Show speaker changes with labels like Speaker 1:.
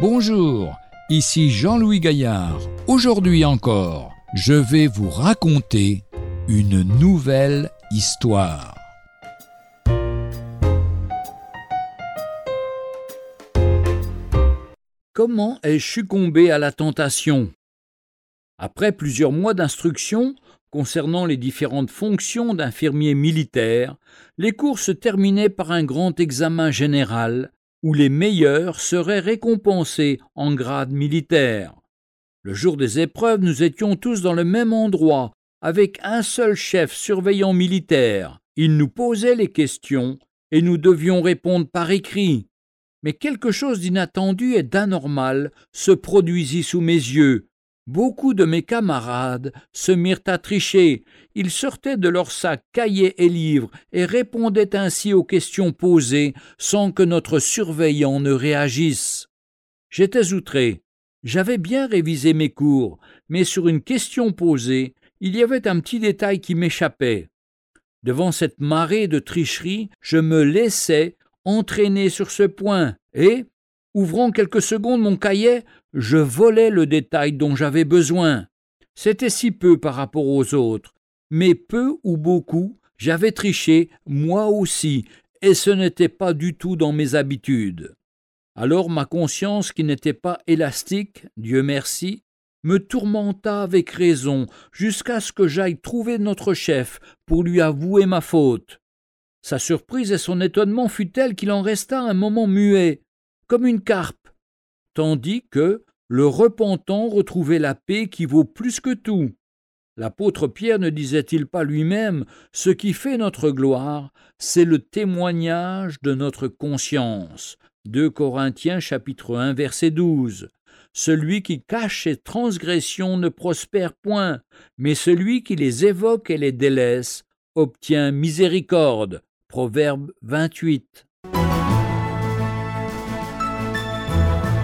Speaker 1: Bonjour, ici Jean-Louis Gaillard. Aujourd'hui encore, je vais vous raconter une nouvelle histoire. Comment ai-je succombé à la tentation? Après plusieurs mois d'instruction concernant les différentes fonctions d'infirmier militaire, les cours se terminaient par un grand examen général où les meilleurs seraient récompensés en grade militaire. Le jour des épreuves, nous étions tous dans le même endroit, avec un seul chef surveillant militaire. Il nous posait les questions et nous devions répondre par écrit. Mais quelque chose d'inattendu et d'anormal se produisit sous mes yeux. Beaucoup de mes camarades se mirent à tricher. Ils sortaient de leurs sacs cahiers et livres et répondaient ainsi aux questions posées sans que notre surveillant ne réagisse. J'étais outré. J'avais bien révisé mes cours, mais sur une question posée, il y avait un petit détail qui m'échappait. Devant cette marée de tricherie, je me laissais entraîner sur ce point, et, ouvrant quelques secondes mon cahier, je volais le détail dont j'avais besoin. C'était si peu par rapport aux autres, mais peu ou beaucoup, j'avais triché, moi aussi, et ce n'était pas du tout dans mes habitudes. Alors ma conscience, qui n'était pas élastique, Dieu merci, me tourmenta avec raison, jusqu'à ce que j'aille trouver notre chef pour lui avouer ma faute. Sa surprise et son étonnement fut telle qu'il en resta un moment muet, comme une carpe, tandis que le repentant retrouvait la paix qui vaut plus que tout. L'apôtre Pierre ne disait-il pas lui-même Ce qui fait notre gloire, c'est le témoignage de notre conscience. 2 Corinthiens chapitre 1 verset 12. Celui qui cache ses transgressions ne prospère point, mais celui qui les évoque et les délaisse obtient miséricorde. Proverbe 28.